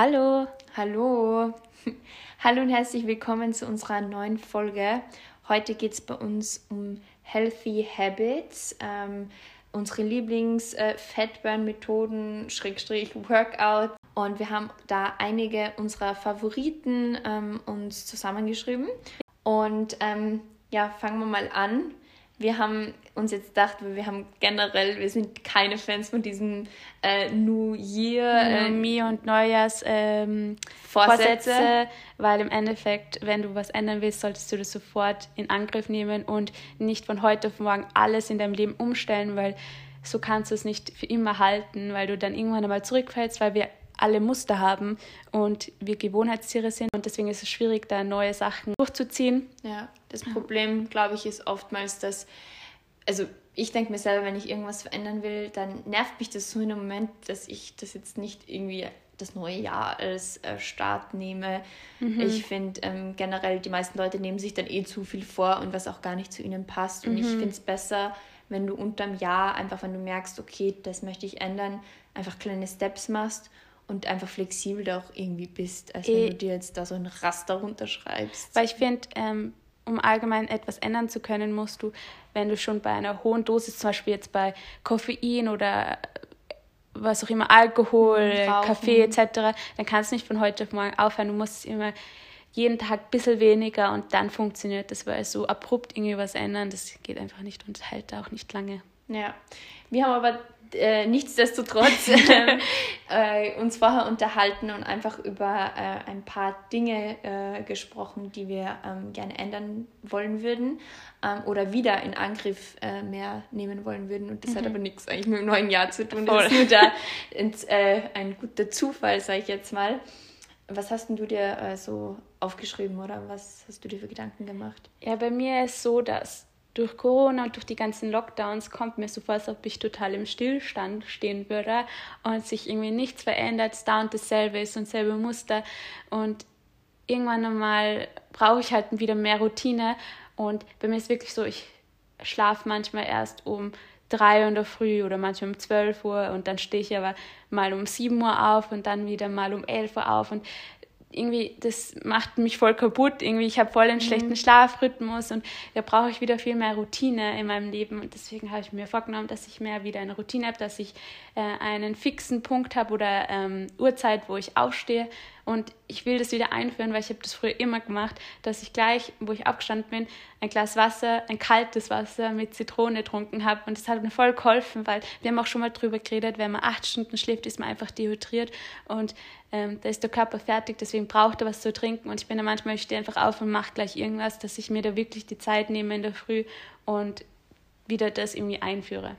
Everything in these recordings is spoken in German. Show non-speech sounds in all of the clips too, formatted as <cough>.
Hallo. Hallo. <laughs> Hallo und herzlich willkommen zu unserer neuen Folge. Heute geht es bei uns um Healthy Habits, ähm, unsere Lieblings-Fatburn-Methoden, Schrägstrich Workout. Und wir haben da einige unserer Favoriten ähm, uns zusammengeschrieben. Und ähm, ja, fangen wir mal an wir haben uns jetzt gedacht, wir haben generell, wir sind keine Fans von diesem äh, New Year, äh, Me und Neujahrs ähm, Vorsätze. Vorsätze, weil im Endeffekt, wenn du was ändern willst, solltest du das sofort in Angriff nehmen und nicht von heute auf morgen alles in deinem Leben umstellen, weil so kannst du es nicht für immer halten, weil du dann irgendwann einmal zurückfällst, weil wir alle Muster haben und wir Gewohnheitstiere sind und deswegen ist es schwierig, da neue Sachen durchzuziehen. Ja, das Problem, glaube ich, ist oftmals, dass, also ich denke mir selber, wenn ich irgendwas verändern will, dann nervt mich das so in einem Moment, dass ich das jetzt nicht irgendwie das neue Jahr als äh, Start nehme. Mhm. Ich finde ähm, generell, die meisten Leute nehmen sich dann eh zu viel vor und was auch gar nicht zu ihnen passt. Und mhm. ich finde es besser, wenn du unterm Jahr einfach, wenn du merkst, okay, das möchte ich ändern, einfach kleine Steps machst und einfach flexibel da auch irgendwie bist, als wenn e du dir jetzt da so ein Raster runterschreibst. Weil ich finde, ähm, um allgemein etwas ändern zu können, musst du, wenn du schon bei einer hohen Dosis, zum Beispiel jetzt bei Koffein oder äh, was auch immer, Alkohol, Rauchen. Kaffee etc., dann kannst du nicht von heute auf morgen aufhören. Du musst immer jeden Tag ein bisschen weniger und dann funktioniert das, weil so abrupt irgendwie was ändern, das geht einfach nicht und hält auch nicht lange. Ja, wir haben aber äh, nichtsdestotrotz <laughs> äh, uns vorher unterhalten und einfach über äh, ein paar Dinge äh, gesprochen, die wir ähm, gerne ändern wollen würden ähm, oder wieder in Angriff äh, mehr nehmen wollen würden. Und das mhm. hat aber nichts eigentlich mit dem neuen Jahr zu tun. Voll. Das ist nur da ins, ein guter Zufall, sage ich jetzt mal. Was hast denn du dir so aufgeschrieben oder was hast du dir für Gedanken gemacht? Ja, bei mir ist so, dass durch Corona und durch die ganzen Lockdowns kommt mir so vor, als ob ich total im Stillstand stehen würde und sich irgendwie nichts verändert, es da und dasselbe ist und selbe Muster. Und irgendwann einmal brauche ich halt wieder mehr Routine. Und bei mir ist wirklich so, ich schlafe manchmal erst um drei Uhr in der Früh oder manchmal um zwölf Uhr und dann stehe ich aber mal um sieben Uhr auf und dann wieder mal um elf Uhr auf und irgendwie, das macht mich voll kaputt. Irgendwie, ich habe voll einen mhm. schlechten Schlafrhythmus und da brauche ich wieder viel mehr Routine in meinem Leben. Und deswegen habe ich mir vorgenommen, dass ich mehr wieder eine Routine habe, dass ich äh, einen fixen Punkt habe oder ähm, Uhrzeit, wo ich aufstehe. Und ich will das wieder einführen, weil ich habe das früher immer gemacht, dass ich gleich, wo ich aufgestanden bin, ein Glas Wasser, ein kaltes Wasser mit Zitrone getrunken habe. Und das hat mir voll geholfen, weil wir haben auch schon mal drüber geredet, wenn man acht Stunden schläft, ist man einfach dehydriert. Und ähm, da ist der Körper fertig, deswegen braucht er was zu trinken. Und ich bin da manchmal, ich stehe einfach auf und mache gleich irgendwas, dass ich mir da wirklich die Zeit nehme in der Früh und wieder das irgendwie einführe.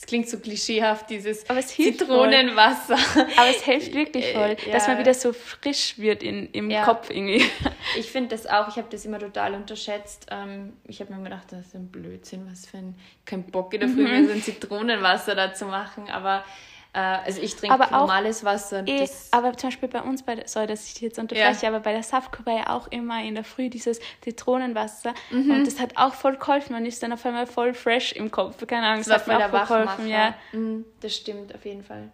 Es klingt so klischeehaft, dieses Zitronenwasser. Voll. Aber es hilft wirklich äh, voll, ja. dass man wieder so frisch wird in, im ja. Kopf irgendwie. Ich finde das auch, ich habe das immer total unterschätzt. Ähm, ich habe mir gedacht, das ist ein Blödsinn, was für ein, kein Bock in der Früh, mhm. so ein Zitronenwasser da zu machen. Aber äh, also ich trinke aber normales Wasser. Eh, aber zum Beispiel bei uns, bei, sorry, dass ich dich jetzt unterbreche, ja. aber bei der Safko war ja auch immer in der Früh dieses Zitronenwasser mhm. und das hat auch voll geholfen. Man ist dann auf einmal voll fresh im Kopf. Keine Ahnung, das, hat mir auch geholfen. Ja. Mhm, das stimmt auf jeden Fall.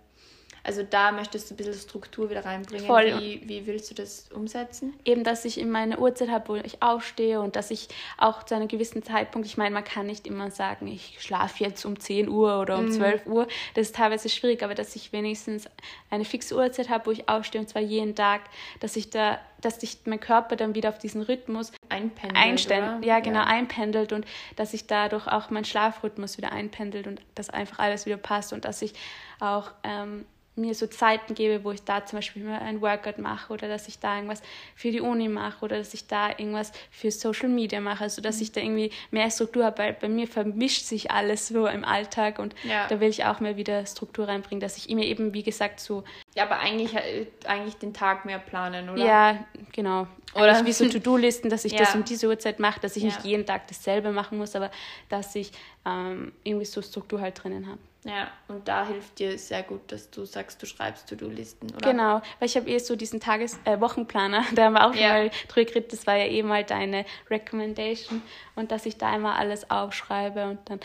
Also da möchtest du ein bisschen Struktur wieder reinbringen. Voll. Wie, wie willst du das umsetzen? Eben, dass ich in meine Uhrzeit habe, wo ich aufstehe und dass ich auch zu einem gewissen Zeitpunkt, ich meine, man kann nicht immer sagen, ich schlafe jetzt um 10 Uhr oder um mm. 12 Uhr. Das ist teilweise schwierig, aber dass ich wenigstens eine fixe Uhrzeit habe, wo ich aufstehe und zwar jeden Tag, dass ich da dass sich mein Körper dann wieder auf diesen Rhythmus einpendelt, einstellen, ja genau ja. einpendelt und dass sich dadurch auch mein Schlafrhythmus wieder einpendelt und dass einfach alles wieder passt und dass ich auch ähm, mir so Zeiten gebe, wo ich da zum Beispiel mal ein Workout mache oder dass ich da irgendwas für die Uni mache oder dass ich da irgendwas für Social Media mache, also dass ich da irgendwie mehr Struktur habe, weil bei mir vermischt sich alles so im Alltag und ja. da will ich auch mehr wieder Struktur reinbringen, dass ich mir eben, wie gesagt, so... Ja, aber eigentlich, äh, eigentlich den Tag mehr planen, oder? Ja, genau. Oder eigentlich wie so To-Do-Listen, dass <laughs> ich ja. das um diese Uhrzeit mache, dass ich ja. nicht jeden Tag dasselbe machen muss, aber dass ich ähm, irgendwie so Struktur halt drinnen habe. Ja, und da hilft dir sehr gut, dass du sagst, du schreibst To-Do-Listen, oder? Genau, weil ich habe eh so diesen Tages-, äh, Wochenplaner, <laughs> da haben wir auch ja. mal drüber geredet, das war ja eh mal deine Recommendation und dass ich da einmal alles aufschreibe und dann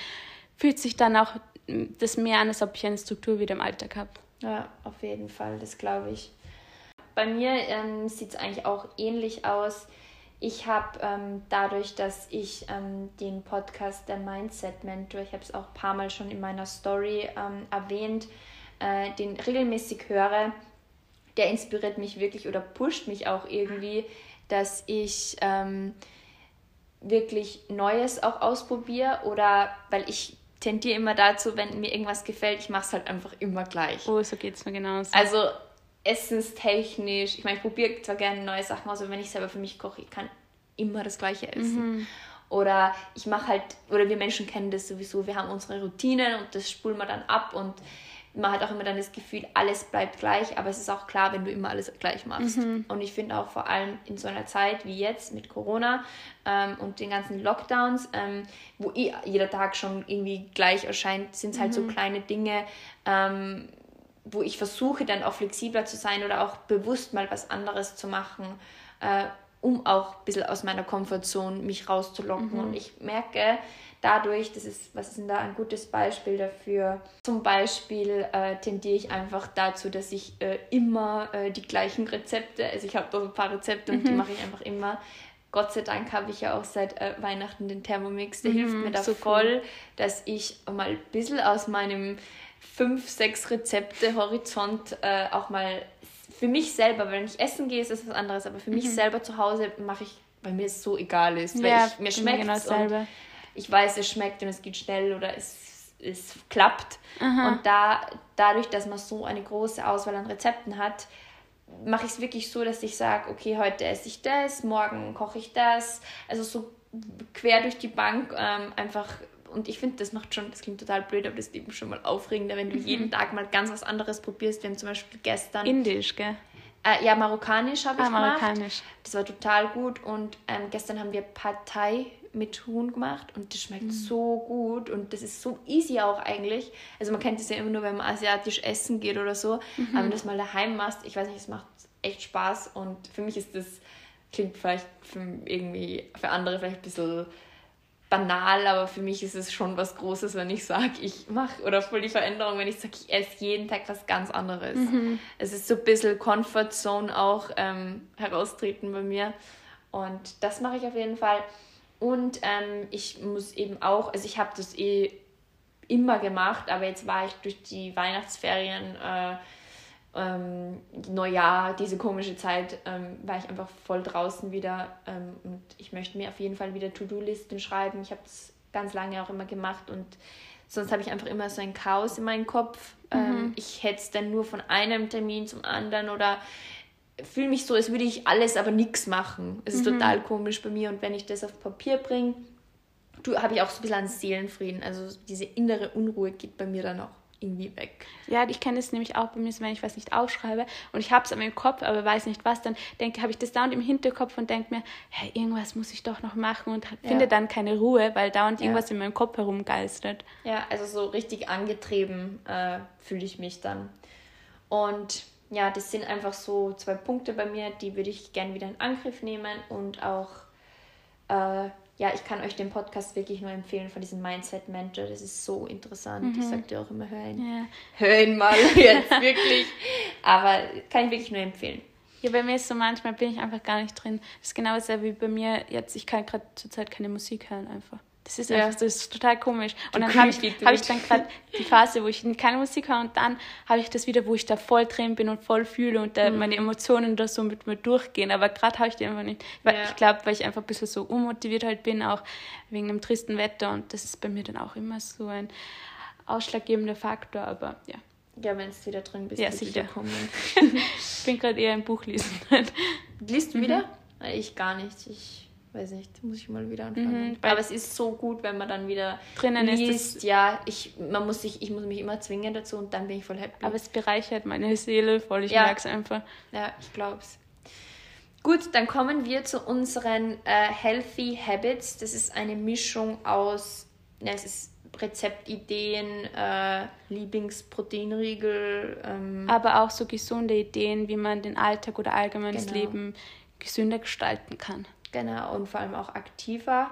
fühlt sich dann auch das mehr an, als ob ich eine Struktur wieder im Alltag habe. Ja, auf jeden Fall, das glaube ich. bei mir ähm, sieht es eigentlich auch ähnlich aus. Ich habe ähm, dadurch, dass ich ähm, den Podcast der Mindset Mentor, ich habe es auch ein paar Mal schon in meiner Story ähm, erwähnt, äh, den regelmäßig höre, der inspiriert mich wirklich oder pusht mich auch irgendwie, dass ich ähm, wirklich Neues auch ausprobiere oder weil ich tendiere immer dazu, wenn mir irgendwas gefällt, ich mache es halt einfach immer gleich. Oh, so geht es mir genauso. Also essenstechnisch, ich meine, ich probiere zwar gerne neue Sachen aus, aber wenn ich selber für mich koche, ich kann immer das Gleiche essen. Mhm. Oder ich mache halt, oder wir Menschen kennen das sowieso, wir haben unsere Routinen und das spulen wir dann ab und man hat auch immer dann das Gefühl, alles bleibt gleich, aber es ist auch klar, wenn du immer alles gleich machst. Mhm. Und ich finde auch vor allem in so einer Zeit wie jetzt mit Corona ähm, und den ganzen Lockdowns, ähm, wo eh jeder Tag schon irgendwie gleich erscheint, sind es halt mhm. so kleine Dinge, ähm, wo ich versuche dann auch flexibler zu sein oder auch bewusst mal was anderes zu machen. Äh, um auch ein bisschen aus meiner Komfortzone mich rauszulocken. Mhm. Und ich merke, dadurch, das ist, was ist denn da ein gutes Beispiel dafür? Zum Beispiel äh, tendiere ich einfach dazu, dass ich äh, immer äh, die gleichen Rezepte, also ich habe da ein paar Rezepte und mhm. die mache ich einfach immer. Gott sei Dank habe ich ja auch seit äh, Weihnachten den Thermomix, der mhm, hilft mir da so voll, cool. dass ich mal ein bisschen aus meinem fünf, sechs Rezepte Horizont äh, auch mal für mich selber, wenn ich essen gehe, ist das was anderes, aber für mhm. mich selber zu Hause mache ich, weil mir es so egal ist, weil ja, ich, mir schmeckt es genau ich weiß, es schmeckt und es geht schnell oder es, es klappt. Aha. Und da, dadurch, dass man so eine große Auswahl an Rezepten hat, mache ich es wirklich so, dass ich sage, okay, heute esse ich das, morgen koche ich das. Also so quer durch die Bank ähm, einfach. Und ich finde, das macht schon, das klingt total blöd, aber das ist eben schon mal aufregender, wenn du mhm. jeden Tag mal ganz was anderes probierst. Wir haben zum Beispiel gestern. Indisch, gell? Äh, ja, marokkanisch habe ich ah, gemacht. Marokkanisch. Das war total gut. Und ähm, gestern haben wir Pad Thai mit Huhn gemacht und das schmeckt mhm. so gut und das ist so easy auch eigentlich. Also man kennt das ja immer nur, wenn man asiatisch essen geht oder so, mhm. aber wenn du das mal daheim machst, ich weiß nicht, es macht echt Spaß und für mich ist das, klingt vielleicht für irgendwie, für andere vielleicht ein bisschen banal, aber für mich ist es schon was Großes, wenn ich sage, ich mache oder voll die Veränderung, wenn ich sage, ich esse jeden Tag was ganz anderes. Mhm. Es ist so ein bisschen Comfort Zone auch ähm, heraustreten bei mir und das mache ich auf jeden Fall. Und ähm, ich muss eben auch, also ich habe das eh immer gemacht, aber jetzt war ich durch die Weihnachtsferien, äh, ähm, Neujahr, diese komische Zeit, ähm, war ich einfach voll draußen wieder. Ähm, und ich möchte mir auf jeden Fall wieder To-Do-Listen schreiben. Ich habe es ganz lange auch immer gemacht und sonst habe ich einfach immer so ein Chaos in meinem Kopf. Ähm, mhm. ich hätte es dann nur von einem Termin zum anderen oder fühle mich so, als würde ich alles, aber nichts machen. Es ist mhm. total komisch bei mir und wenn ich das auf Papier bringe, habe ich auch so ein bisschen an Seelenfrieden. Also diese innere Unruhe geht bei mir dann auch irgendwie weg. Ja, ich kenne es nämlich auch bei mir, wenn ich was nicht aufschreibe und ich habe es an meinem Kopf, aber weiß nicht was, dann denke, habe ich das dauernd im Hinterkopf und denke mir, hey, irgendwas muss ich doch noch machen und ja. finde dann keine Ruhe, weil dauernd ja. irgendwas in meinem Kopf herumgeistert. Ja, also so richtig angetrieben äh, fühle ich mich dann. Und ja, das sind einfach so zwei Punkte bei mir, die würde ich gerne wieder in Angriff nehmen und auch, äh, ja, ich kann euch den Podcast wirklich nur empfehlen von diesem Mindset Mentor. Das ist so interessant. Mhm. Ich sage dir auch immer, hör ihn. Ja. Hör ihn mal <laughs> jetzt wirklich. Aber kann ich wirklich nur empfehlen. Ja, bei mir ist so manchmal bin ich einfach gar nicht drin. Das ist genau dasselbe wie bei mir jetzt. Ich kann gerade zurzeit keine Musik hören einfach. Das ist einfach, das ist total komisch. Und dann habe ich, hab ich dann gerade die Phase, wo ich keine Musik höre und dann habe ich das wieder, wo ich da voll drin bin und voll fühle und da mhm. meine Emotionen da so mit mir durchgehen. Aber gerade habe ich die einfach nicht. Weil ja. Ich glaube, weil ich einfach ein bisschen so unmotiviert halt bin, auch wegen dem tristen Wetter und das ist bei mir dann auch immer so ein ausschlaggebender Faktor, aber ja. Ja, wenn du wieder drin bist, ja, sicher. kommen. <laughs> ich bin gerade eher im Buch lesen. Liest du wieder? Mhm. Ich gar nicht. Ich weiß nicht, muss ich mal wieder anfangen. Mhm, Aber es ist so gut, wenn man dann wieder drinnen liest. Ist ja, ich, man muss sich, ich muss mich immer zwingen dazu und dann bin ich voll happy. Aber es bereichert meine Seele voll, ich ja. merke es einfach. Ja, ich glaube es. Gut, dann kommen wir zu unseren äh, Healthy Habits. Das ist eine Mischung aus, ja, es ist Rezeptideen, äh, Lieblingsproteinriegel. Ähm, Aber auch so gesunde Ideen, wie man den Alltag oder allgemein genau. das Leben gesünder gestalten kann. Genau, und vor allem auch aktiver.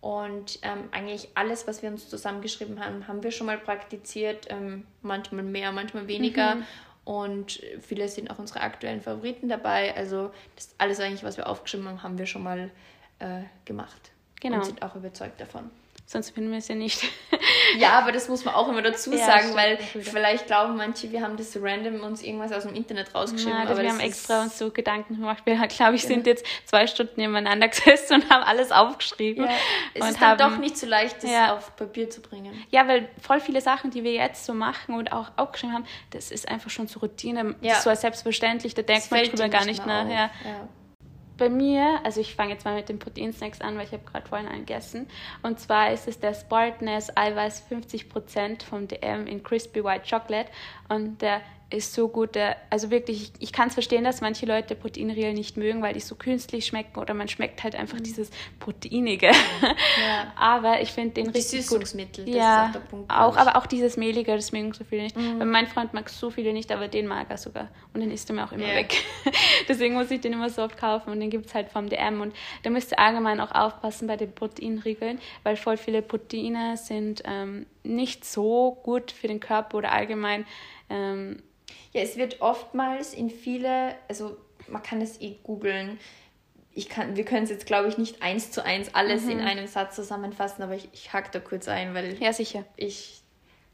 Und ähm, eigentlich alles, was wir uns zusammengeschrieben haben, haben wir schon mal praktiziert. Ähm, manchmal mehr, manchmal weniger. Mhm. Und viele sind auch unsere aktuellen Favoriten dabei. Also das alles eigentlich, was wir aufgeschrieben haben, haben wir schon mal äh, gemacht. Genau. Und sind auch überzeugt davon sonst finden wir es ja nicht. ja, aber das muss man auch immer dazu ja, sagen, weil vielleicht glauben manche, wir haben das random uns irgendwas aus dem Internet rausgeschrieben. Ja, aber wir haben extra uns so Gedanken gemacht. Wir, glaube ich, sind jetzt zwei Stunden nebeneinander <laughs> gesessen und haben alles aufgeschrieben. Ja, es und ist dann haben, doch nicht so leicht, das ja. auf Papier zu bringen. Ja, weil voll viele Sachen, die wir jetzt so machen und auch aufgeschrieben haben, das ist einfach schon zur Routine. Ja. Das ist so selbstverständlich, da denkt das man drüber gar nicht nach. Ja bei mir, also ich fange jetzt mal mit den Proteinsnacks an, weil ich habe gerade vorhin einen gegessen. Und zwar ist es der Spartness Eiweiß 50% vom DM in Crispy White Chocolate. Und der ist so gut. Also wirklich, ich, ich kann es verstehen, dass manche Leute Proteinriegel nicht mögen, weil die so künstlich schmecken oder man schmeckt halt einfach mhm. dieses Proteinige. Ja. <laughs> aber ich finde den Und richtig Süßungsmittel, gut. ja, ist auch der Punkt. Auch, aber auch dieses Mehlige, das mögen so viele nicht. Mhm. Weil mein Freund mag so viele nicht, aber den mag er sogar. Und den isst er mir auch immer yeah. weg. <laughs> Deswegen muss ich den immer so oft kaufen und den gibt es halt vom DM. Und da müsst ihr allgemein auch aufpassen bei den Proteinriegeln, weil voll viele Proteine sind ähm, nicht so gut für den Körper oder allgemein ähm, ja, es wird oftmals in viele, also man kann es eh googeln. Ich kann, wir können es jetzt, glaube ich, nicht eins zu eins alles mhm. in einem Satz zusammenfassen, aber ich, ich hack da kurz ein, weil ja, sicher. ich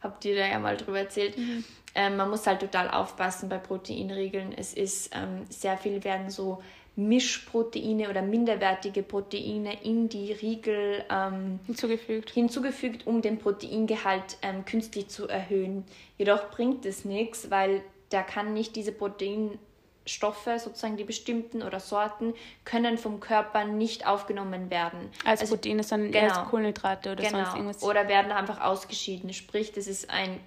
habe dir da ja mal drüber erzählt. Mhm. Ähm, man muss halt total aufpassen bei Proteinriegeln. Es ist ähm, sehr viel werden so Mischproteine oder minderwertige Proteine in die Riegel ähm, hinzugefügt. hinzugefügt, um den Proteingehalt ähm, künstlich zu erhöhen. Jedoch bringt es nichts, weil der kann nicht diese Proteinstoffe, sozusagen die bestimmten oder Sorten, können vom Körper nicht aufgenommen werden. Als also, Proteine, sondern genau, eher als Kohlenhydrate oder genau, sonst irgendwas. Oder werden einfach ausgeschieden. Sprich, das ist ein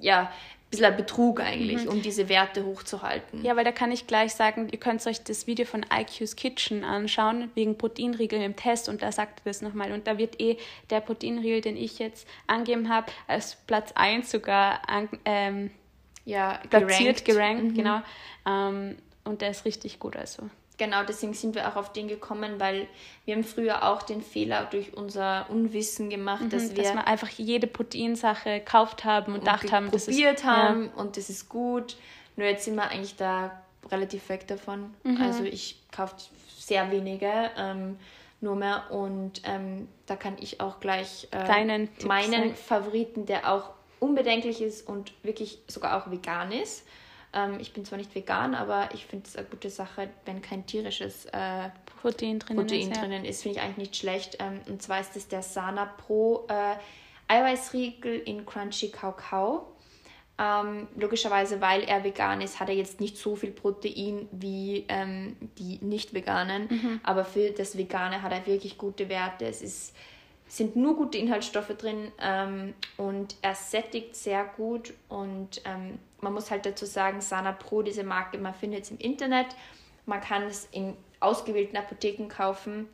ja, bisschen ein Betrug eigentlich, mhm. um diese Werte hochzuhalten. Ja, weil da kann ich gleich sagen, ihr könnt euch das Video von IQ's Kitchen anschauen, wegen Proteinriegeln im Test und da sagt er das nochmal. Und da wird eh der Proteinriegel, den ich jetzt angegeben habe, als Platz 1 sogar an, ähm, ja, platziert, gerankt, mhm. genau. Ähm, und der ist richtig gut, also. Genau, deswegen sind wir auch auf den gekommen, weil wir haben früher auch den Fehler durch unser Unwissen gemacht, mhm, dass wir dass wir einfach jede Proteinsache gekauft haben und, und gedacht haben, das probiert haben ja. und das ist gut. Nur jetzt sind wir eigentlich da relativ weg davon. Mhm. Also ich kaufe sehr wenige ähm, nur mehr und ähm, da kann ich auch gleich äh, meinen Favoriten, der auch unbedenklich ist und wirklich sogar auch vegan ist. Ähm, ich bin zwar nicht vegan, aber ich finde es eine gute Sache, wenn kein tierisches äh, Protein drinnen Protein ist. Drinnen ist finde ich eigentlich nicht schlecht. Ähm, und zwar ist es der Sana Pro äh, Eiweißriegel in Crunchy Kakao. Ähm, logischerweise, weil er vegan ist, hat er jetzt nicht so viel Protein wie ähm, die nicht veganen. Mhm. Aber für das Vegane hat er wirklich gute Werte. Es ist sind nur gute Inhaltsstoffe drin ähm, und er sättigt sehr gut und ähm, man muss halt dazu sagen, Sana Pro, diese Marke, man findet es im Internet, man kann es in ausgewählten Apotheken kaufen,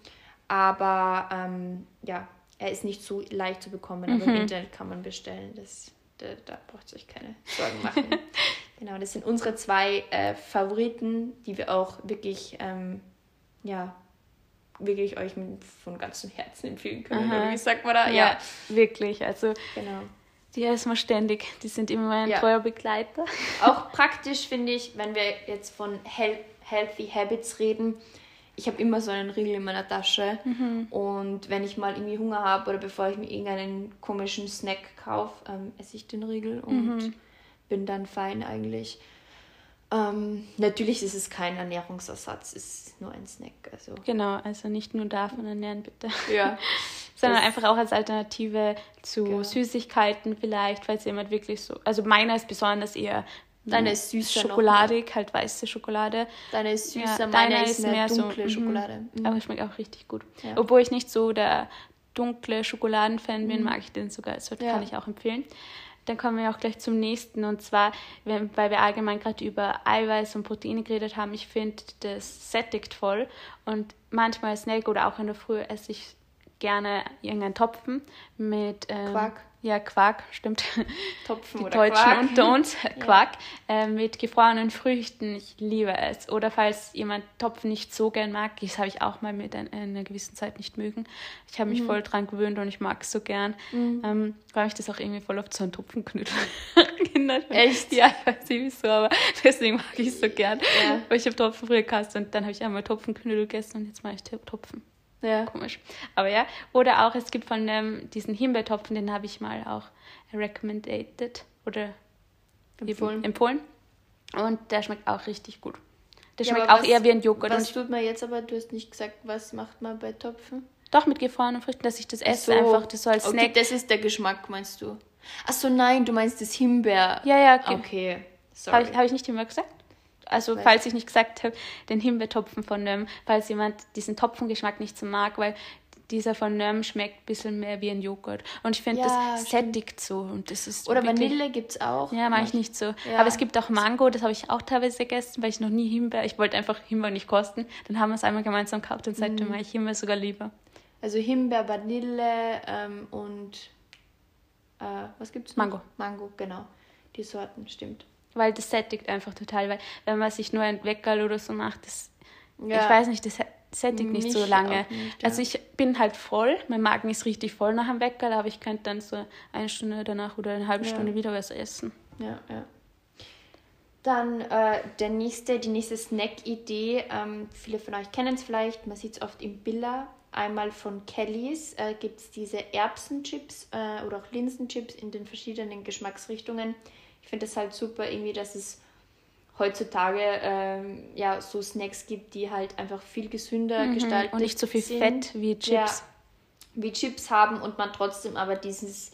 aber ähm, ja, er ist nicht so leicht zu bekommen, aber mhm. im Internet kann man bestellen, das, da, da braucht ihr euch keine Sorgen machen. <laughs> genau, das sind unsere zwei äh, Favoriten, die wir auch wirklich ähm, ja, wirklich euch von ganzem Herzen empfehlen können. Aha. Oder wie sagt man da? Ja, ja, wirklich. Also genau. die essen wir ständig. Die sind immer mein ja. treuer Begleiter. <laughs> Auch praktisch finde ich, wenn wir jetzt von Hel Healthy Habits reden. Ich habe immer so einen Riegel in meiner Tasche mhm. und wenn ich mal irgendwie Hunger habe oder bevor ich mir irgendeinen komischen Snack kaufe, ähm, esse ich den Riegel und mhm. bin dann fein eigentlich. Ähm, natürlich ist es kein Ernährungsersatz, es ist nur ein Snack. Also. Genau, also nicht nur davon ernähren, bitte. Ja. <laughs> Sondern einfach auch als Alternative zu genau. Süßigkeiten vielleicht, falls jemand wirklich so. Also meiner ist besonders eher Deine ist süßer Schokoladig, halt weiße Schokolade. Deine ist süßer, ja, meine ist mehr, dunkle so, mhm. Schokolade. Mhm. Aber schmeckt auch richtig gut. Ja. Obwohl ich nicht so der dunkle Schokoladenfan bin, mhm. mag ich den sogar. Also ja. kann ich auch empfehlen. Dann kommen wir auch gleich zum nächsten. Und zwar, weil wir allgemein gerade über Eiweiß und Proteine geredet haben, ich finde, das sättigt voll. Und manchmal Snack oder auch in der Früh esse ich gerne irgendeinen Topfen mit ähm, Quark. Ja, Quark, stimmt. Topfen Die oder Deutschen Quark. unter uns, <laughs> Quark, äh, mit gefrorenen Früchten. Ich liebe es. Oder falls jemand Topfen nicht so gern mag, das habe ich auch mal mit ein, einer gewissen Zeit nicht mögen. Ich habe mich Mhm. voll dran gewöhnt und ich mag es so gern. Ähm, weil mich das auch irgendwie voll oft so an Topfenknödel <laughs> erinnert. Echt? Ja, ich weiß nicht wieso, aber <laughs> deswegen mag ich es so gern. Ja. Weil ich habe Topfen früher gehasst und dann habe ich einmal Topfenknödel gegessen und jetzt mache ich Topfen. Ja. Komisch. Aber ja, oder auch, es gibt von ähm, diesen Himbeertopfen, den habe ich mal auch recommended oder Empfohlen. Empfohlen. Und der schmeckt auch richtig gut. Der Ja, schmeckt aber auch was- eher wie ein Joghurt. Und Was ich, tut man jetzt aber? Du hast nicht gesagt, was macht man bei Topfen? doch mit gefrorenen Früchten, dass ich das esse, einfach das so als okay, Snack. das ist der Geschmack, meinst du? Ach so, nein, du meinst das Himbeer. Ja, ja, okay. Okay. Habe ich, hab ich nicht immer gesagt? Also, Weiß falls ich nicht gesagt habe, den Himbeertopfen von Nöm, falls jemand diesen Topfengeschmack nicht so mag, weil dieser von Nöm schmeckt ein bisschen mehr wie ein Joghurt. Und ich finde, Ja, das sättigt so. Und das ist Oder wirklich- Vanille gibt's auch. Ja, mache ich nicht so. Ja, Aber es gibt auch Mango, das habe ich auch teilweise gegessen, weil ich noch nie Himbeer, ich wollte einfach Himbeer nicht kosten. Dann haben wir es einmal gemeinsam gekauft und Mhm. seitdem mache ich Himbeer sogar lieber. Also Himbeer, Vanille ähm, und äh, was gibt's noch? Mango. Mango, genau. Die Sorten, stimmt. Weil das sättigt einfach total, weil wenn man sich nur ein Weckerl oder so macht, das, Ja. ich weiß nicht, das sättigt nicht so Mich lange. auch nicht, ja. Also ich bin halt voll, mein Magen ist richtig voll nach dem Weckerl, aber ich könnte dann so eine Stunde danach oder eine halbe Ja. Stunde wieder was essen. Ja, ja. Dann äh, der nächste, die nächste Snack-Idee. Ähm, viele von euch kennen es vielleicht, man sieht es oft im Billa. Einmal von Kellys äh, gibt es diese Erbsenchips äh, oder auch Linsenchips in den verschiedenen Geschmacksrichtungen. Ich finde das halt super, irgendwie, dass es heutzutage ähm, ja so Snacks gibt, die halt einfach viel gesünder gestaltet Mhm. Und nicht so viel sind. Fett wie Chips. Ja, wie Chips haben und man trotzdem aber dieses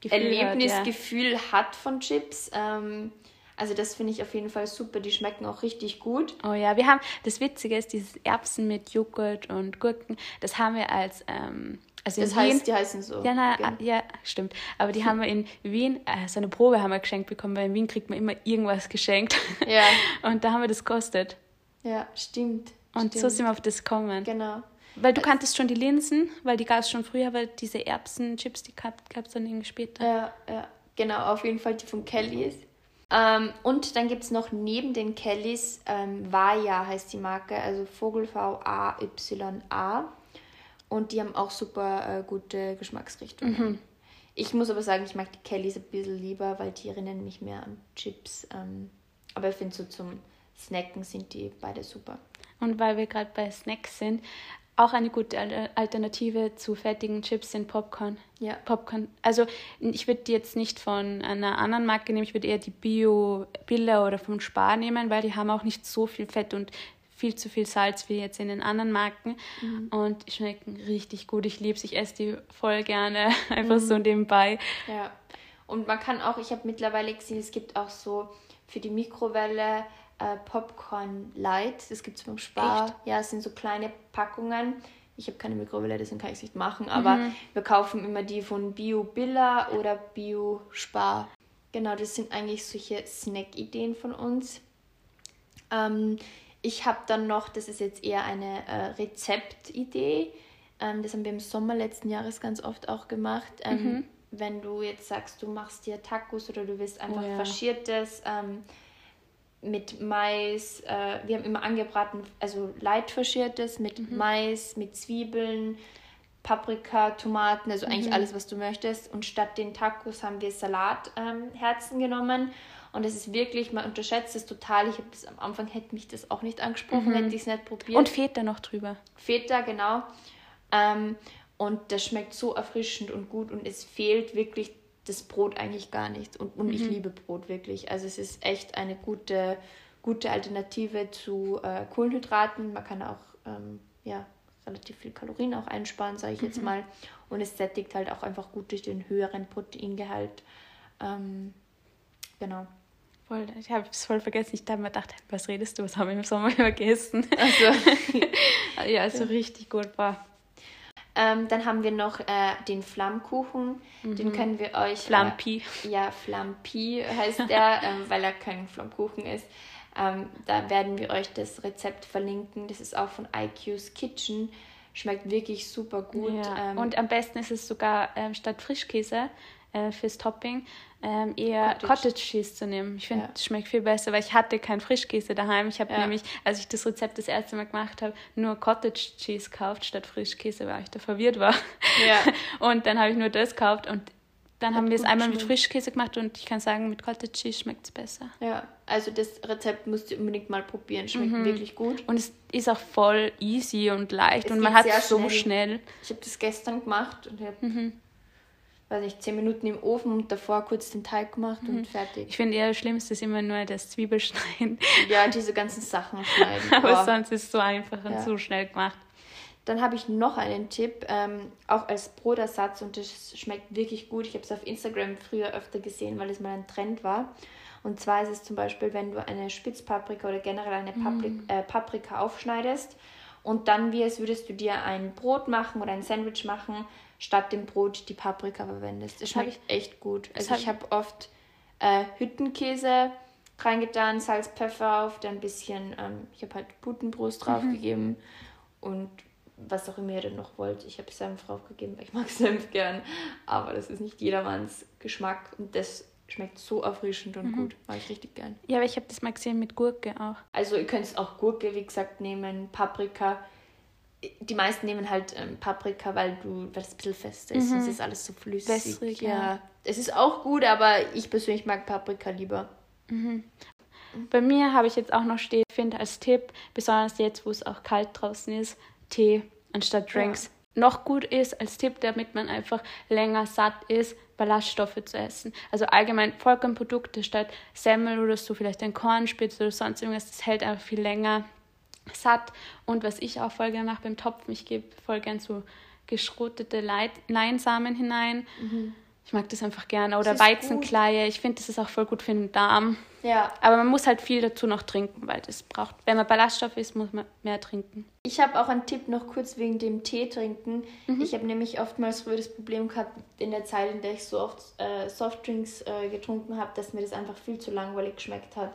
Gefühl hat, ja. Erlebnisgefühl hat, von Chips. Ähm, also das finde ich auf jeden Fall super. Die schmecken auch richtig gut. Oh ja, wir haben, das Witzige ist, dieses Erbsen mit Joghurt und Gurken, das haben wir als, ähm, also Das Wien, heißt, die heißen so. Ja, na, ah, ja, stimmt. Aber die haben wir in Wien, äh, so eine Probe haben wir geschenkt bekommen, weil in Wien kriegt man immer irgendwas geschenkt. Ja, <laughs> Und da haben wir das gekostet. ja, stimmt. Und so stimmt. sind wir auf das gekommen. Genau. Weil du kanntest schon die Linsen, weil die gab es schon früher, weil diese Erbsenchips, die gab es dann irgendwie später. Ja, ja, genau, auf jeden Fall die von Kellys. Ähm, und dann gibt es noch neben den Kellys, ähm, Vaya heißt die Marke, also Vogel V-A-Y-A. Und die haben auch super äh, gute Geschmacksrichtungen. Mhm. Ich muss aber sagen, ich mag die Kellys ein bisschen lieber, weil die erinnern mich mehr an Chips. Ähm, aber ich finde so zum Snacken sind die beide super. Und weil wir gerade bei Snacks sind, auch eine gute Al- Alternative zu fertigen Chips sind Popcorn. Ja. Popcorn. Also ich würde die jetzt nicht von einer anderen Marke nehmen, ich würde eher die Bio Billa oder vom Spar nehmen, weil die haben auch nicht so viel Fett und viel zu viel Salz wie jetzt in den anderen Marken und die schmecken richtig gut. Ich liebe es, ich esse die voll gerne, <laughs> einfach so nebenbei. Ja. Und man kann auch, ich habe mittlerweile gesehen, es gibt auch so für die Mikrowelle äh, Popcorn Light. Das gibt es beim Spar. Echt? Ja, es sind so kleine Packungen. Ich habe keine Mikrowelle, deswegen kann ich es nicht machen. Aber wir kaufen immer die von Bio Billa oder Bio Spar. Genau, das sind eigentlich solche Snack-Ideen von uns. Ähm, ich habe dann noch, das ist jetzt eher eine äh, Rezeptidee. Ähm, das haben wir im Sommer letzten Jahres ganz oft auch gemacht. Ähm, Wenn du jetzt sagst, du machst dir Tacos oder du willst einfach Oh ja. faschiertes ähm, mit Mais. Äh, wir haben immer angebraten, also light faschiertes mit Mais, mit Zwiebeln, Paprika, Tomaten, also eigentlich alles, was du möchtest. Und statt den Tacos haben wir Salatherzen ähm, genommen. Und es ist wirklich, man unterschätzt es total. Ich habe das am Anfang hätte mich das auch nicht angesprochen, hätte ich es nicht probiert. Und Feta noch drüber. Feta, genau. Ähm, und das schmeckt so erfrischend und gut und es fehlt wirklich das Brot eigentlich gar nicht. Und, und ich liebe Brot wirklich. Also es ist echt eine gute, gute Alternative zu äh, Kohlenhydraten. Man kann auch ähm, ja, relativ viel Kalorien auch einsparen, sage ich jetzt mal. Und es sättigt halt auch einfach gut durch den höheren Proteingehalt. Ähm, genau. Voll, ich habe es voll vergessen. Ich habe mir gedacht, was redest du? Was haben wir im Sommer <laughs> vergessen? Also, <laughs> ja, also richtig gut war. ähm, dann haben wir noch äh, den Flammkuchen. Den können wir euch. Äh, Flampi. Ja, Flampi heißt der, <laughs> ähm, weil er kein Flammkuchen ist. Ähm, da werden wir euch das Rezept verlinken. Das ist auch von IQ's Kitchen. Schmeckt wirklich super gut. Ja. Ähm, und am besten ist es sogar ähm, statt Frischkäse äh, fürs Topping ähm, eher Cottage. Cottage. Cheese zu nehmen. Ich finde, es ja. schmeckt viel besser, weil ich hatte keinen Frischkäse daheim. Ich habe ja. nämlich, als ich das Rezept das erste Mal gemacht habe, nur Cottage Cheese gekauft statt Frischkäse, weil ich da verwirrt war. Ja. <laughs> Und dann habe ich nur das gekauft und dann haben wir es einmal mit Frischkäse gemacht und ich kann sagen, mit Cottage Cheese schmeckt es besser. Ja, also das Rezept musst du unbedingt mal probieren. Schmeckt mhm. wirklich gut. Und es ist auch voll easy und leicht es und man hat es so schnell. schnell. Ich habe das gestern gemacht und habe, mhm. Weiß nicht, zehn Minuten im Ofen und davor kurz den Teig gemacht mhm. und fertig. Ich finde eher das Schlimmste ist immer nur das Zwiebelschneiden. Ja, diese ganzen Sachen schneiden. <laughs> Aber Boah. sonst ist es so einfach und ja. so schnell gemacht. Dann habe ich noch einen Tipp, ähm, auch als Brotersatz und das schmeckt wirklich gut. Ich habe es auf Instagram früher öfter gesehen, weil es mal ein Trend war. Und zwar ist es zum Beispiel, wenn du eine Spitzpaprika oder generell eine Papri mm. äh, Paprika aufschneidest und dann wie es würdest du dir ein Brot machen oder ein Sandwich machen, statt dem Brot die Paprika verwendest. Das schmeckt echt gut. Also ich habe oft äh, Hüttenkäse reingetan, Salz, Pfeffer auf, dann ein bisschen, ähm, ich habe halt Putenbrust draufgegeben mhm. und was auch immer ihr denn noch wollt. Ich habe Senf draufgegeben, weil ich mag <laughs> Senf gern. Aber das ist nicht jedermanns Geschmack und das schmeckt so erfrischend und mhm. gut. Mag ich richtig gern. Ja, aber ich habe das mal gesehen mit Gurke auch. Also ihr könnt auch Gurke, wie gesagt, nehmen, Paprika. Die meisten nehmen halt ähm, Paprika, weil du, weil es ein bisschen fester ist. Mhm. Es ist alles so flüssig. Wässrig, ja. ja. Es ist auch gut, aber ich persönlich mag Paprika lieber. Mhm. Bei mir habe ich jetzt auch noch stehen, finde als Tipp, besonders jetzt, wo es auch kalt draußen ist, Tee anstatt Drinks. Ja. Noch gut ist als Tipp, damit man einfach länger satt ist, Ballaststoffe zu essen. Also allgemein Vollkornprodukte statt Semmel oder so, vielleicht ein Kornspitz oder sonst irgendwas, das hält einfach viel länger satt. Und was ich auch voll gerne mache beim Topfen, ich gebe voll gern so geschrotete Leinsamen hinein. Mhm. Ich mag das einfach gerne. Oder Weizenkleie. Ich finde, das ist auch voll gut für den Darm. Ja. Aber man muss halt viel dazu noch trinken, weil das braucht, wenn man Ballaststoff isst, muss man mehr trinken. Ich habe auch einen Tipp noch kurz wegen dem Tee trinken. Mhm. Ich habe nämlich oftmals früher das Problem gehabt, in der Zeit, in der ich so oft äh, Softdrinks äh, getrunken habe, dass mir das einfach viel zu langweilig geschmeckt hat.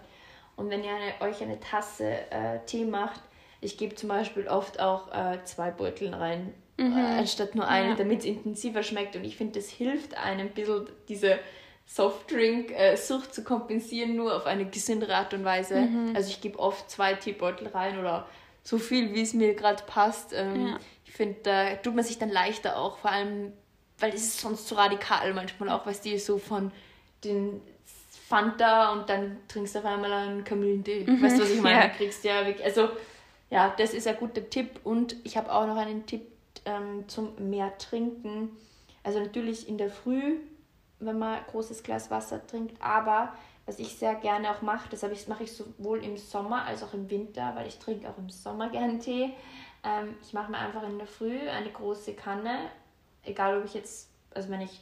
Und wenn ihr eine, euch eine Tasse äh, Tee macht, ich gebe zum Beispiel oft auch äh, zwei Beuteln rein mhm. äh, anstatt nur eine, ja. damit es intensiver schmeckt. Und ich finde, das hilft einem ein bisschen, diese Softdrink-Sucht zu kompensieren, nur auf eine gesündere Art und Weise. Mhm. Also ich gebe oft zwei Teebeutel rein oder so viel, wie es mir gerade passt. Ähm, ja. Ich finde, da tut man sich dann leichter auch, vor allem, weil es ist sonst so radikal manchmal auch, weißt du, so von den Fanta und dann trinkst du auf einmal einen Kamillentee. Mhm. Weißt du, was ich meine? Ja. kriegst ja wirklich, also ja, das ist ein guter Tipp und ich habe auch noch einen Tipp ähm, zum mehr trinken. Also natürlich in der Früh, wenn man ein großes Glas Wasser trinkt, aber was ich sehr gerne auch mache, das ich, mache ich sowohl im Sommer als auch im Winter, weil ich trinke auch im Sommer gerne Tee. Ähm, ich mache mir einfach in der Früh eine große Kanne, egal ob ich jetzt, also wenn ich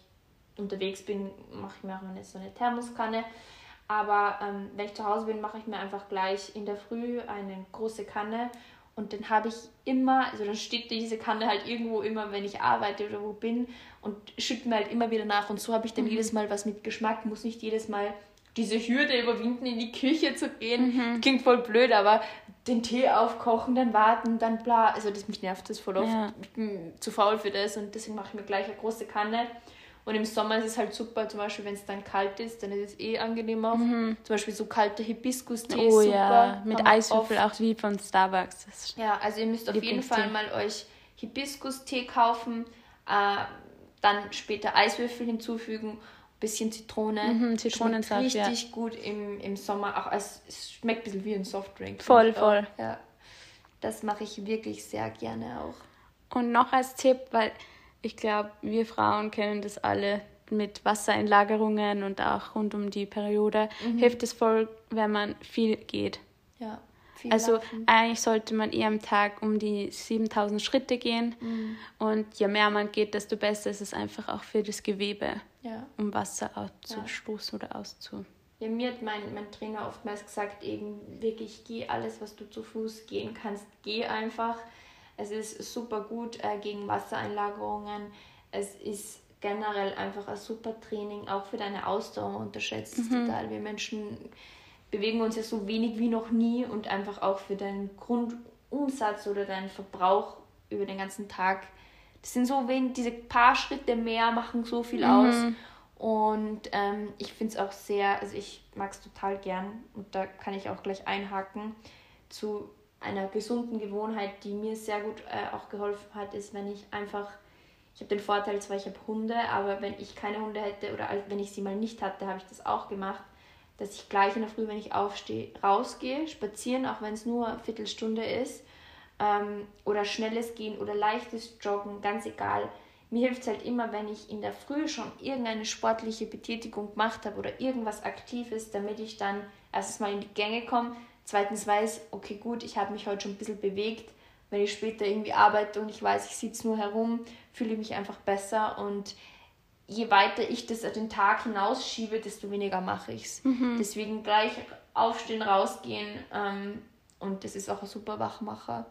unterwegs bin, mache ich mir auch eine, so eine Thermoskanne. Aber ähm, wenn ich zu Hause bin, mache ich mir einfach gleich in der Früh eine große Kanne und dann habe ich immer, also dann steht diese Kanne halt irgendwo immer, wenn ich arbeite oder wo bin und schütte mir halt immer wieder nach. Und so habe ich dann mhm. jedes Mal was mit Geschmack, muss nicht jedes Mal diese Hürde überwinden, in die Küche zu gehen. Mhm. Klingt voll blöd, aber den Tee aufkochen, dann warten, dann bla. Also das, mich nervt das voll oft. Ja. Ich bin zu faul für das und deswegen mache ich mir gleich eine große Kanne und im Sommer ist es halt super, zum Beispiel, wenn es dann kalt ist, dann ist es eh angenehm auch. Mhm. Zum Beispiel so kalte Hibiskus-Tee. Oh super. ja, mit Eiswürfel auch wie von Starbucks. ja, also ihr müsst auf jeden Fall mal euch Hibiskus-Tee kaufen, äh, dann später Eiswürfel hinzufügen, bisschen Zitrone. Mhm, Zitronensaft, richtig ja. gut im, im Sommer. Auch als, es schmeckt ein bisschen wie ein Softdrink. Voll, voll. Ja, das mache ich wirklich sehr gerne auch. Und noch als Tipp, weil ich glaube, wir Frauen kennen das alle mit Wassereinlagerungen und auch rund um die Periode. Mhm. Hilft es voll, wenn man viel geht. Ja. Viel also laufen. eigentlich sollte man eher am Tag um die 7000 Schritte gehen. Mhm. Und je mehr man geht, desto besser ist es einfach auch für das Gewebe, ja. um Wasser auszustoßen ja. oder auszu. Ja, mir hat mein, mein Trainer oftmals gesagt, eben wirklich geh alles, was du zu Fuß gehen kannst, geh einfach. Es ist super gut äh, gegen Wassereinlagerungen. Es ist generell einfach ein super Training, auch für deine Ausdauer unterschätzt mhm. total. Wir Menschen bewegen uns ja so wenig wie noch nie und einfach auch für deinen Grundumsatz oder deinen Verbrauch über den ganzen Tag. Das sind so wenig, diese paar Schritte mehr machen so viel mhm. aus. Und ähm, ich finde es auch sehr, also ich mag es total gern und da kann ich auch gleich einhaken zu einer gesunden Gewohnheit, die mir sehr gut äh, auch geholfen hat, ist, wenn ich einfach, ich habe den Vorteil zwar, ich habe Hunde, aber wenn ich keine Hunde hätte oder wenn ich sie mal nicht hatte, habe ich das auch gemacht, dass ich gleich in der Früh, wenn ich aufstehe, rausgehe, spazieren, auch wenn es nur eine Viertelstunde ist, ähm, oder schnelles Gehen oder leichtes Joggen, ganz egal. Mir hilft es halt immer, wenn ich in der Früh schon irgendeine sportliche Betätigung gemacht habe oder irgendwas Aktives, damit ich dann erstens mal in die Gänge komme, zweitens weiß, okay gut, ich habe mich heute schon ein bisschen bewegt. Wenn ich später irgendwie arbeite und ich weiß, ich sitze nur herum, fühle ich mich einfach besser und je weiter ich das den Tag hinausschiebe, desto weniger mache ich es. Mhm. Deswegen gleich aufstehen, rausgehen ähm, und das ist auch ein super Wachmacher.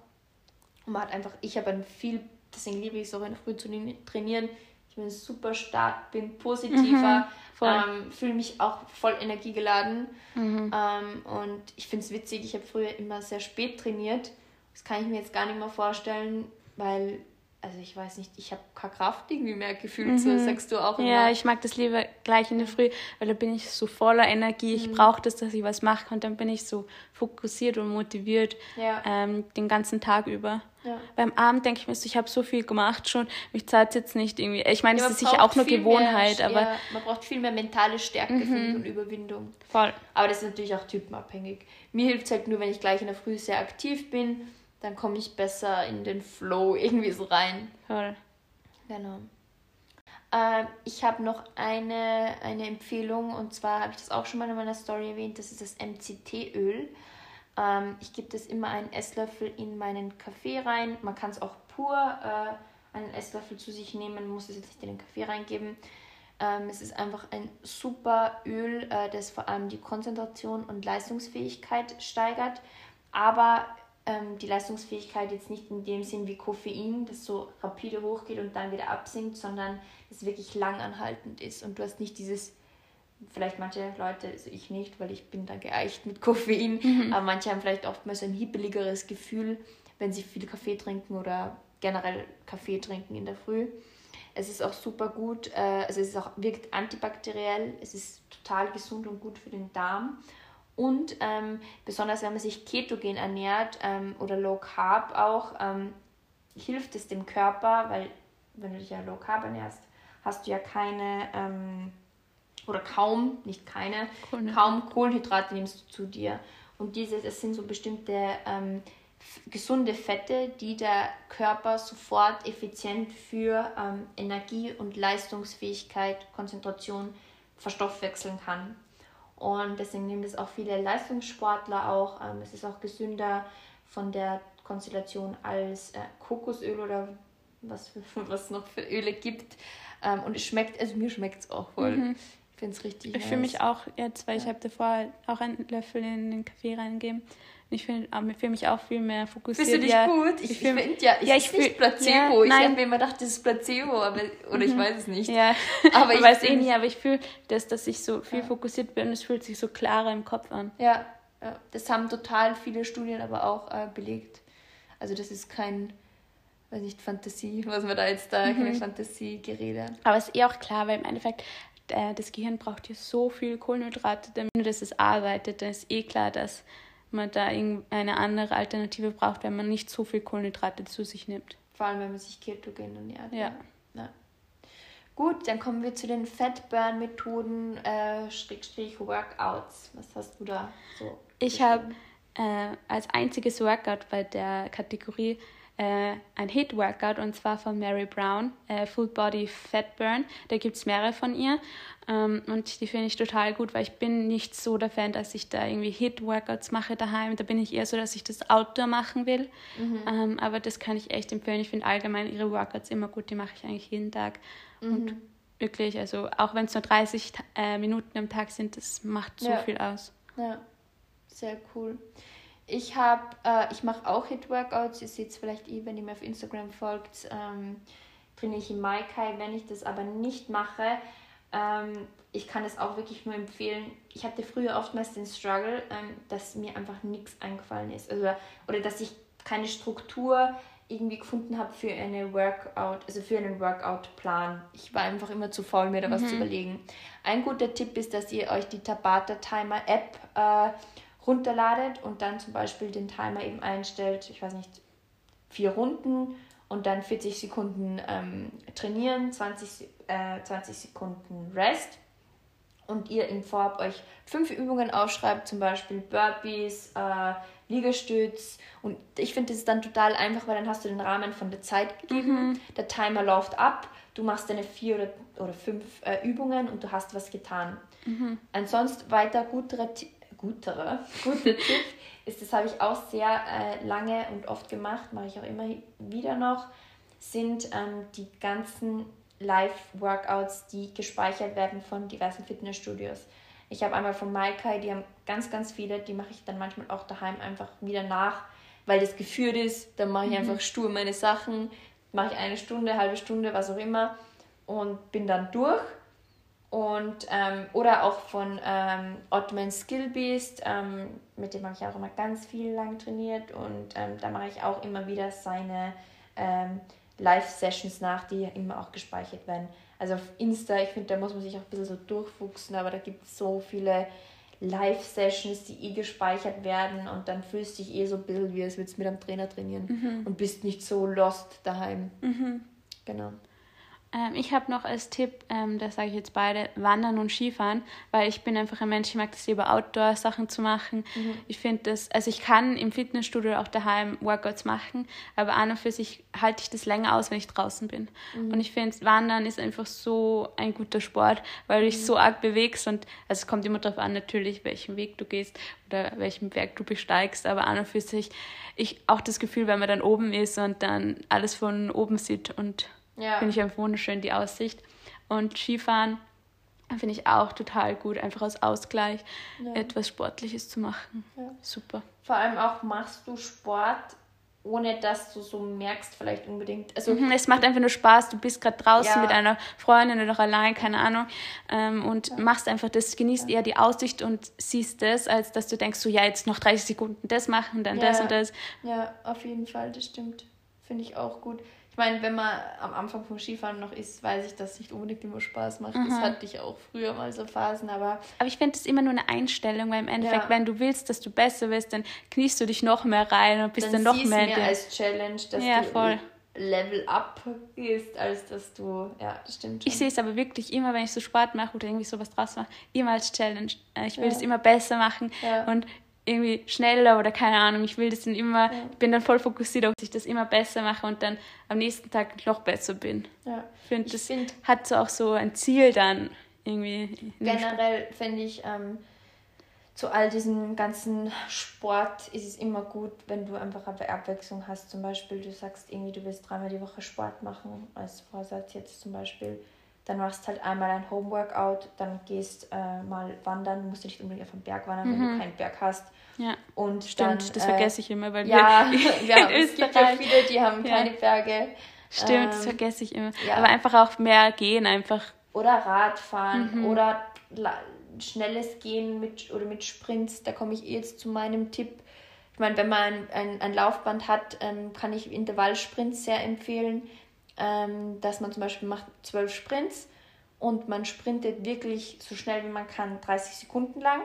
Und man hat einfach, ich habe ein viel, deswegen liebe ich es auch in der Früh zu trainieren. Ich bin super stark, bin positiver, mhm. Ähm, fühle mich auch voll energiegeladen. Mhm. Ähm, und ich finde es witzig, ich habe früher immer sehr spät trainiert. Das kann ich mir jetzt gar nicht mehr vorstellen, weil, also ich weiß nicht, ich habe keine Kraft irgendwie mehr gefühlt. Mhm. So sagst du auch immer. Ja, ich mag das lieber gleich in der Früh, weil da bin ich so voller Energie. Ich mhm. brauche das, dass ich was mache und dann bin ich so fokussiert und motiviert ja. ähm, den ganzen Tag über. Ja. Beim Abend denke ich mir so, ich habe so viel gemacht schon, mich zahlt es jetzt nicht irgendwie. Ich meine, ja, es ist sicher auch nur Gewohnheit, mehr, aber. Ja, man braucht viel mehr mentale Stärke mhm. und Überwindung. Voll. Aber das ist natürlich auch typenabhängig. Mir hilft es halt nur, wenn ich gleich in der Früh sehr aktiv bin, dann komme ich besser in den Flow irgendwie so rein. Voll. Genau. Äh, ich habe noch eine, eine Empfehlung und zwar habe ich das auch schon mal in meiner Story erwähnt, das ist das MCT-Öl. Ähm, ich gebe das immer einen Esslöffel in meinen Kaffee rein. Man kann es auch pur äh, einen Esslöffel zu sich nehmen, muss es jetzt nicht in den Kaffee reingeben. Ähm, es ist einfach ein super Öl, äh, das vor allem die Konzentration und Leistungsfähigkeit steigert, aber ähm, die Leistungsfähigkeit jetzt nicht in dem Sinn wie Koffein, das so rapide hochgeht und dann wieder absinkt, sondern es wirklich langanhaltend ist und du hast nicht dieses vielleicht manche Leute, also ich nicht, weil ich bin da geeicht mit Koffein, mhm. aber manche haben vielleicht oftmals ein hibbeligeres Gefühl, wenn sie viel Kaffee trinken oder generell Kaffee trinken in der Früh. Es ist auch super gut, äh, also es ist auch, wirkt antibakteriell, es ist total gesund und gut für den Darm. Und ähm, besonders wenn man sich ketogen ernährt ähm, oder low carb auch, ähm, hilft es dem Körper, weil wenn du dich ja low carb ernährst, hast du ja keine ähm, oder kaum, nicht keine, Kohlenhydrate. kaum Kohlenhydrate nimmst du zu dir. Und diese, das sind so bestimmte ähm, gesunde Fette, die der Körper sofort effizient für ähm, Energie und Leistungsfähigkeit, Konzentration verstoffwechseln kann. Und deswegen nehmen das auch viele Leistungssportler auch. Ähm, es ist auch gesünder von der Konstellation als äh, Kokosöl oder was, <laughs> was noch für Öle gibt. Ähm, und es schmeckt, also mir schmeckt es auch voll. Mhm. Ich finde es richtig Ich fühle mich auch jetzt, weil ja. ich habe davor auch einen Löffel in den Kaffee reingegeben. Ich fühle fühl mich auch viel mehr fokussiert. Bist du dich ja, gut? Ich, ich finde ja, ich ja, ich nicht Placebo. Ja, ich habe mir immer gedacht, das ist Placebo, aber, oder mhm. ich weiß es nicht. Ja, <laughs> aber ich weiß eh nicht, aber ich fühle, dass, dass ich so viel fokussiert bin und es fühlt sich so klarer im Kopf an. Ja, das haben total viele Studien aber auch äh, belegt. Also das ist kein weiß nicht, Fantasie, was man da jetzt da, mhm. keine Fantasiegerede. Aber es ist eh auch klar, weil im Endeffekt das Gehirn braucht ja so viel Kohlenhydrate, damit es arbeitet. Dann ist eh klar, dass man da eine andere Alternative braucht, wenn man nicht so viel Kohlenhydrate zu sich nimmt. Vor allem, wenn man sich ketogen ernährt. Ja. ja. Gut, dann kommen wir zu den Fettburn-Methoden, äh, Schrägstrich Workouts. Was hast du da so? Ich habe äh, als einziges Workout bei der Kategorie äh, ein Hit-Workout und zwar von Mary Brown, äh, Full Body Fat Burn. Da gibt es mehrere von ihr ähm, und die finde ich total gut, weil ich bin nicht so der Fan, dass ich da irgendwie Hit-Workouts mache daheim. Da bin ich eher so, dass ich das Outdoor machen will. Mhm. Ähm, aber das kann ich echt empfehlen. Ich finde allgemein ihre Workouts immer gut, die mache ich eigentlich jeden Tag. Mhm. Und wirklich, also auch wenn es nur 30 äh, Minuten am Tag sind, das macht so ja. viel aus. Ja, sehr cool. Ich habe, äh, ich mache auch Hit-Workouts. Ihr seht es vielleicht eh, wenn ihr mir auf Instagram folgt, ähm, trainiere ich im Maikai. Wenn ich das aber nicht mache, ähm, ich kann es auch wirklich nur empfehlen. Ich hatte früher oftmals den Struggle, ähm, dass mir einfach nichts eingefallen ist. Also, oder dass ich keine Struktur irgendwie gefunden habe für eine Workout, also für einen Workout-Plan. Ich war einfach immer zu faul, mir da was mhm. zu überlegen. Ein guter Tipp ist, dass ihr euch die Tabata Timer App äh, runterladet und dann zum Beispiel den Timer eben einstellt, ich weiß nicht, vier Runden und dann 40 Sekunden ähm, trainieren, 20, äh, 20 Sekunden Rest und ihr im Vorab euch fünf Übungen aufschreibt, zum Beispiel Burpees, äh, Liegestütz. Und ich finde das ist dann total einfach, weil dann hast du den Rahmen von der Zeit gegeben. Mhm. Der Timer läuft ab, du machst deine vier oder, oder fünf äh, Übungen und du hast was getan. Mhm. Ansonsten weiter gutere, gutere, gute Tipp ist, das habe ich auch sehr äh, lange und oft gemacht, mache ich auch immer wieder noch, sind ähm, die ganzen Live-Workouts, die gespeichert werden von diversen Fitnessstudios. Ich habe einmal von Maikai, die haben ganz, ganz viele, die mache ich dann manchmal auch daheim einfach wieder nach, weil das geführt ist. Dann mache ich mhm. einfach stur meine Sachen, mache ich eine Stunde, halbe Stunde, was auch immer und bin dann durch. Und, ähm, oder auch von ähm, Ottoman Skill Beast, ähm, mit dem habe ich auch immer ganz viel lang trainiert und ähm, da mache ich auch immer wieder seine ähm, Live-Sessions nach, die immer auch gespeichert werden. Also auf Insta, ich finde, da muss man sich auch ein bisschen so durchfuchsen, aber da gibt es so viele Live-Sessions, die eh gespeichert werden und dann fühlst du dich eh so ein bisschen, wie als würdest du mit einem Trainer trainieren mhm. und bist nicht so lost daheim. Mhm. Genau. Ähm, ich habe noch als Tipp, ähm, das sage ich jetzt beide, Wandern und Skifahren, weil ich bin einfach ein Mensch, ich mag das lieber Outdoor-Sachen zu machen. Mhm. Ich finde das, also ich kann im Fitnessstudio auch daheim Workouts machen, aber an und für sich halte ich das länger aus, wenn ich draußen bin. Mhm. Und ich finde, Wandern ist einfach so ein guter Sport, weil du dich mhm. so arg bewegst und also es kommt immer darauf an, natürlich, welchen Weg du gehst oder welchen Berg du besteigst, aber an und für sich, ich auch das Gefühl, wenn man dann oben ist und dann alles von oben sieht und ja. Finde ich einfach wunderschön, die Aussicht. Und Skifahren finde ich auch total gut, einfach als Ausgleich ja. etwas Sportliches zu machen. Ja. Super. Vor allem auch machst du Sport, ohne dass du so merkst, vielleicht unbedingt. Also mhm, es macht einfach nur Spaß, du bist gerade draußen ja. mit einer Freundin oder allein, keine Ahnung, ähm, und machst einfach das, genießt eher die Aussicht und siehst das, als dass du denkst, so ja, jetzt noch 30 Sekunden das machen, dann das und das. Ja, auf jeden Fall, das stimmt. Finde ich auch gut. Ich meine, wenn man am Anfang vom Skifahren noch ist, weiß ich, dass es nicht unbedingt immer Spaß macht. Mhm. Das hatte ich auch früher mal so Phasen, aber. Aber ich finde es immer nur eine Einstellung, weil im Endeffekt, ja. wenn du willst, dass du besser wirst, dann kniest du dich noch mehr rein und bist dann, dann noch mehr. mehr als Challenge, dass ja, du voll. Level up gehst, als dass du. Ja, das stimmt. Schon. Ich sehe es aber wirklich immer, wenn ich so Sport mache oder irgendwie sowas draus mache, immer als Challenge. Äh, ich will es immer besser machen und irgendwie schneller oder keine Ahnung, ich will das dann immer, ja. bin dann voll fokussiert, ob ich das immer besser mache und dann am nächsten Tag noch besser bin. Ja. Ich finde, das find, hat so auch so ein Ziel dann irgendwie. Generell finde ich, ähm, zu all diesem ganzen Sport ist es immer gut, wenn du einfach eine Abwechslung hast. Zum Beispiel, du sagst irgendwie, du willst dreimal die Woche Sport machen, als Vorsatz jetzt zum Beispiel dann machst halt einmal ein Homeworkout, dann gehst äh, mal wandern, musst du nicht unbedingt auf den Berg wandern, mhm. wenn du mhm. keinen Berg hast. Ja, und stimmt, dann, das äh, vergesse ich immer, weil ja, wir <laughs> <laughs> ja, in es gibt ja viele, die haben ja. keine Berge. Stimmt, ähm, das vergesse ich immer. Ja. Aber einfach auch mehr gehen, einfach. Oder Radfahren mhm. oder schnelles Gehen mit oder mit Sprints. Da komme ich eh jetzt zu meinem Tipp. Ich meine, wenn man ein, ein, ein Laufband hat, ähm, kann ich Intervallsprints sehr empfehlen ähm, dass man zum Beispiel macht zwölf Sprints und man sprintet wirklich so schnell wie man kann, 30 Sekunden lang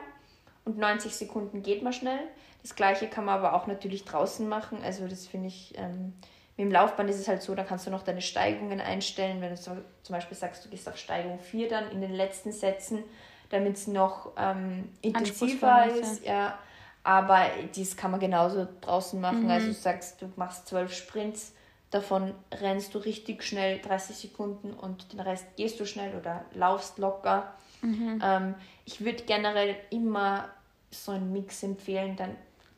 und 90 Sekunden geht man schnell. Das gleiche kann man aber auch natürlich draußen machen. Also das finde ich, ähm, mit dem Laufband ist es halt so, da kannst du noch deine Steigungen einstellen. Wenn du so, zum Beispiel sagst, du gehst auf Steigung 4 dann in den letzten Sätzen, damit es noch ähm, intensiver ist. Ja. Aber das kann man genauso draußen machen. Mhm. Also du sagst, du machst zwölf Sprints Davon rennst du richtig schnell 30 Sekunden und den Rest gehst du schnell oder laufst locker. Mhm. Ähm, ich würde generell immer so einen Mix empfehlen. Dann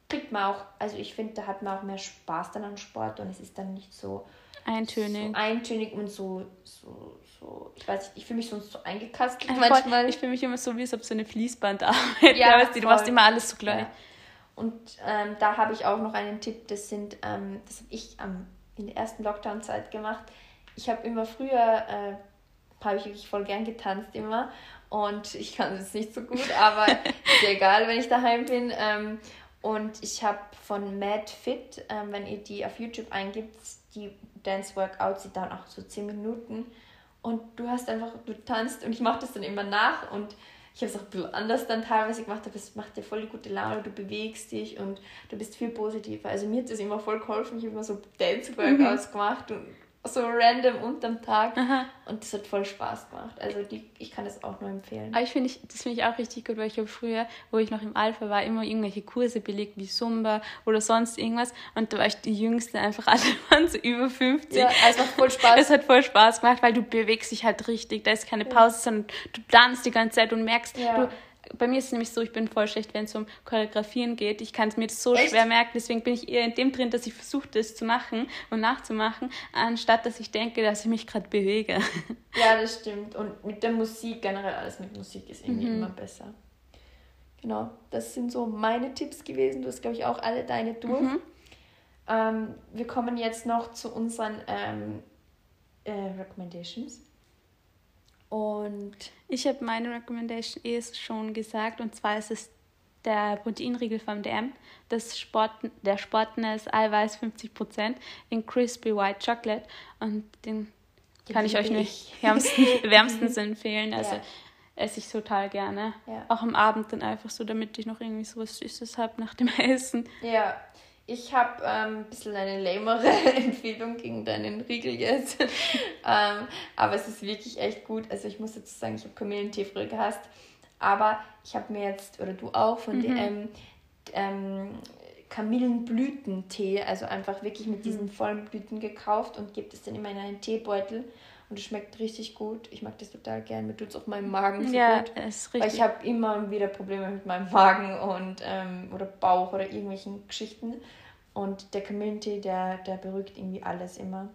kriegt man auch, also ich finde, da hat man auch mehr Spaß dann an Sport und es ist dann nicht so eintönig, so eintönig und so, so, so ich weiß nicht, ich fühle mich sonst so eingekastelt ja, manchmal. Ich fühle mich immer so, wie es ob so eine Fließbandarbeit. <laughs> Ja, weißt du, du machst immer alles zugleich. Ja. Und ähm, da habe ich auch noch einen Tipp, das sind, ähm, das habe ich am in der ersten Lockdown-Zeit gemacht. Ich habe immer früher, äh, habe ich wirklich voll gern getanzt immer und ich kann es nicht so gut, aber ist egal, wenn ich daheim bin. Ähm, Und ich habe von Mad Fit, ähm, wenn ihr die auf YouTube eingibt, die Dance Workouts, die dauern auch so 10 Minuten. Und du hast einfach, du tanzt und ich mache das dann immer nach und ich habe es auch ein bisschen anders dann teilweise gemacht, aber es macht dir voll die gute Laune, du bewegst dich und du bist viel positiver. Also mir hat das immer voll geholfen, ich habe immer so Dance-Workouts mhm. gemacht und so random unterm Tag. Aha. Und das hat voll Spaß gemacht. Also die, ich kann das auch nur empfehlen. Aber ich finde, das finde ich auch richtig gut, weil ich habe früher, wo ich noch im Alpha war, immer irgendwelche Kurse belegt, wie Zumba oder sonst irgendwas. Und da war ich die Jüngste, einfach <laughs> alle waren so über 50. Ja, es macht voll Spaß. Es hat voll Spaß gemacht, weil du bewegst dich halt richtig. Da ist keine Pause, ja. sondern du tanzt die ganze Zeit und merkst, ja. du bei mir ist es nämlich so, ich bin voll schlecht, wenn es um Choreografieren geht. Ich kann es mir so Echt? schwer merken, deswegen bin ich eher in dem drin, dass ich versuche, das zu machen und nachzumachen, anstatt dass ich denke, dass ich mich gerade bewege. <laughs> Ja, das stimmt. Und mit der Musik, generell alles mit Musik ist irgendwie mhm. immer besser. Genau, das sind so meine Tipps gewesen. Du hast, glaube ich, auch alle deine durch. Mhm. Ähm, wir kommen jetzt noch zu unseren ähm, äh, Recommendations. Und ich habe meine Recommendation eh schon gesagt, und zwar ist es der Proteinriegel vom DM, das Sport, der Sportness Eiweiß 50% in Crispy White Chocolate. Und den die kann ich euch nicht wärmstens, <laughs> wärmstens empfehlen. Also ja. esse ich total gerne. Ja. Auch am Abend dann einfach so, damit ich noch irgendwie so was Süßes habe nach dem <laughs> Essen. Ja, ich habe ähm, ein bisschen eine lämere <laughs> Empfehlung gegen deinen Riegel jetzt. <laughs> ähm, aber es ist wirklich echt gut. Also ich muss dazu sagen, ich habe Kamillentee früher gehasst. Aber ich habe mir jetzt, oder du auch, von mhm. DM ähm, Kamillenblütentee, also einfach wirklich mit diesen mhm. vollen Blüten gekauft und gibt es dann immer in einen Teebeutel. Und es schmeckt richtig gut. Ich mag das total gern. Mir tut es auch meinem Magen so ja, gut. Ist richtig. Weil ich habe immer wieder Probleme mit meinem Magen und ähm, oder Bauch oder irgendwelchen Geschichten. Und der Kamillentee, der, der beruhigt irgendwie alles immer.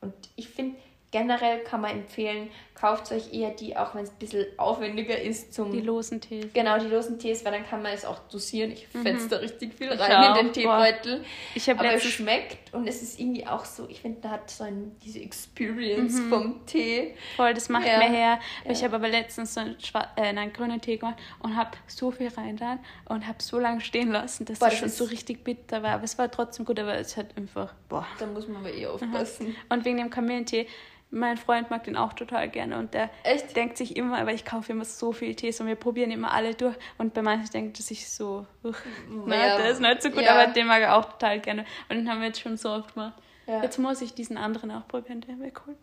Und ich finde, generell kann man empfehlen, kauft euch eher die, auch wenn es ein bisschen aufwendiger ist zum... Die losen Tees. Genau, die losen Tees, weil dann kann man es auch dosieren. Ich mhm. fetze da richtig viel rein in den Teebeutel. Ich Aber es schmeckt und es ist irgendwie auch so, ich finde, da hat so ein, diese Experience mhm. vom Tee. Voll, das macht ja. mir her. Ja. Ich habe aber letztens so einen, äh, einen grünen Tee gemacht und habe so viel rein dann und habe so lange stehen lassen, dass boah, das schon so richtig bitter war. Aber es war trotzdem gut, aber es hat einfach, boah. Da muss man aber eh aufpassen. Mhm. Und wegen dem Kamillentee mein Freund mag den auch total gerne und der Echt? denkt sich immer, aber ich kaufe immer so viel Tees und wir probieren immer alle durch und bei manchen denkt er sich so, ja. der ist nicht so gut, ja. aber den mag er auch total gerne und den haben wir jetzt schon so oft gemacht. Ja. Jetzt muss ich diesen anderen auch probieren, der wäre cool.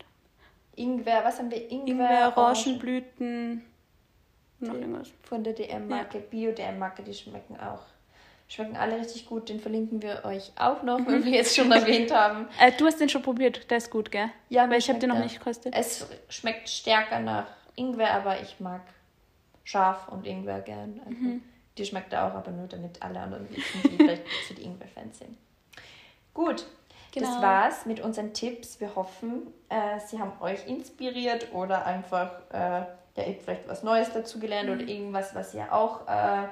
Ingwer, was haben wir? Ingwer, Ingwer Orangenblüten, noch irgendwas. Von der DM-Marke, Bio-DM-Marke, die schmecken auch Schmecken alle richtig gut. Den verlinken wir euch auch noch, wenn wir jetzt schon <laughs> erwähnt haben. Äh, du hast den schon probiert. Der ist gut, gell? Ja, Weil ich habe den noch nicht gekostet. Es schmeckt stärker nach Ingwer, aber ich mag scharf und Ingwer gern. Also, mhm. Die schmeckt auch, aber nur damit alle anderen wissen, die vielleicht <laughs> zu den Ingwer-Fans sind. Gut, Genau. Das war's mit unseren Tipps. Wir hoffen, äh, sie haben euch inspiriert oder einfach äh, ja, ihr habt vielleicht was Neues dazu gelernt mhm. oder irgendwas, was ihr auch äh,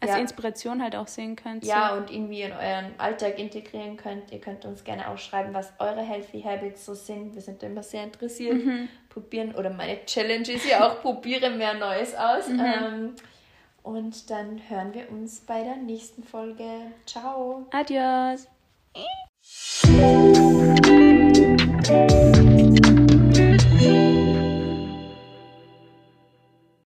als ja. Inspiration halt auch sehen könnt. Ja, so. und irgendwie in euren Alltag integrieren könnt. Ihr könnt uns gerne auch schreiben, was eure Healthy Habits so sind. Wir sind immer sehr interessiert. Mhm. Probieren, oder meine Challenge ist ja auch, <laughs> probiere mehr Neues aus. Mhm. Ähm, und dann hören wir uns bei der nächsten Folge. Ciao. Adios.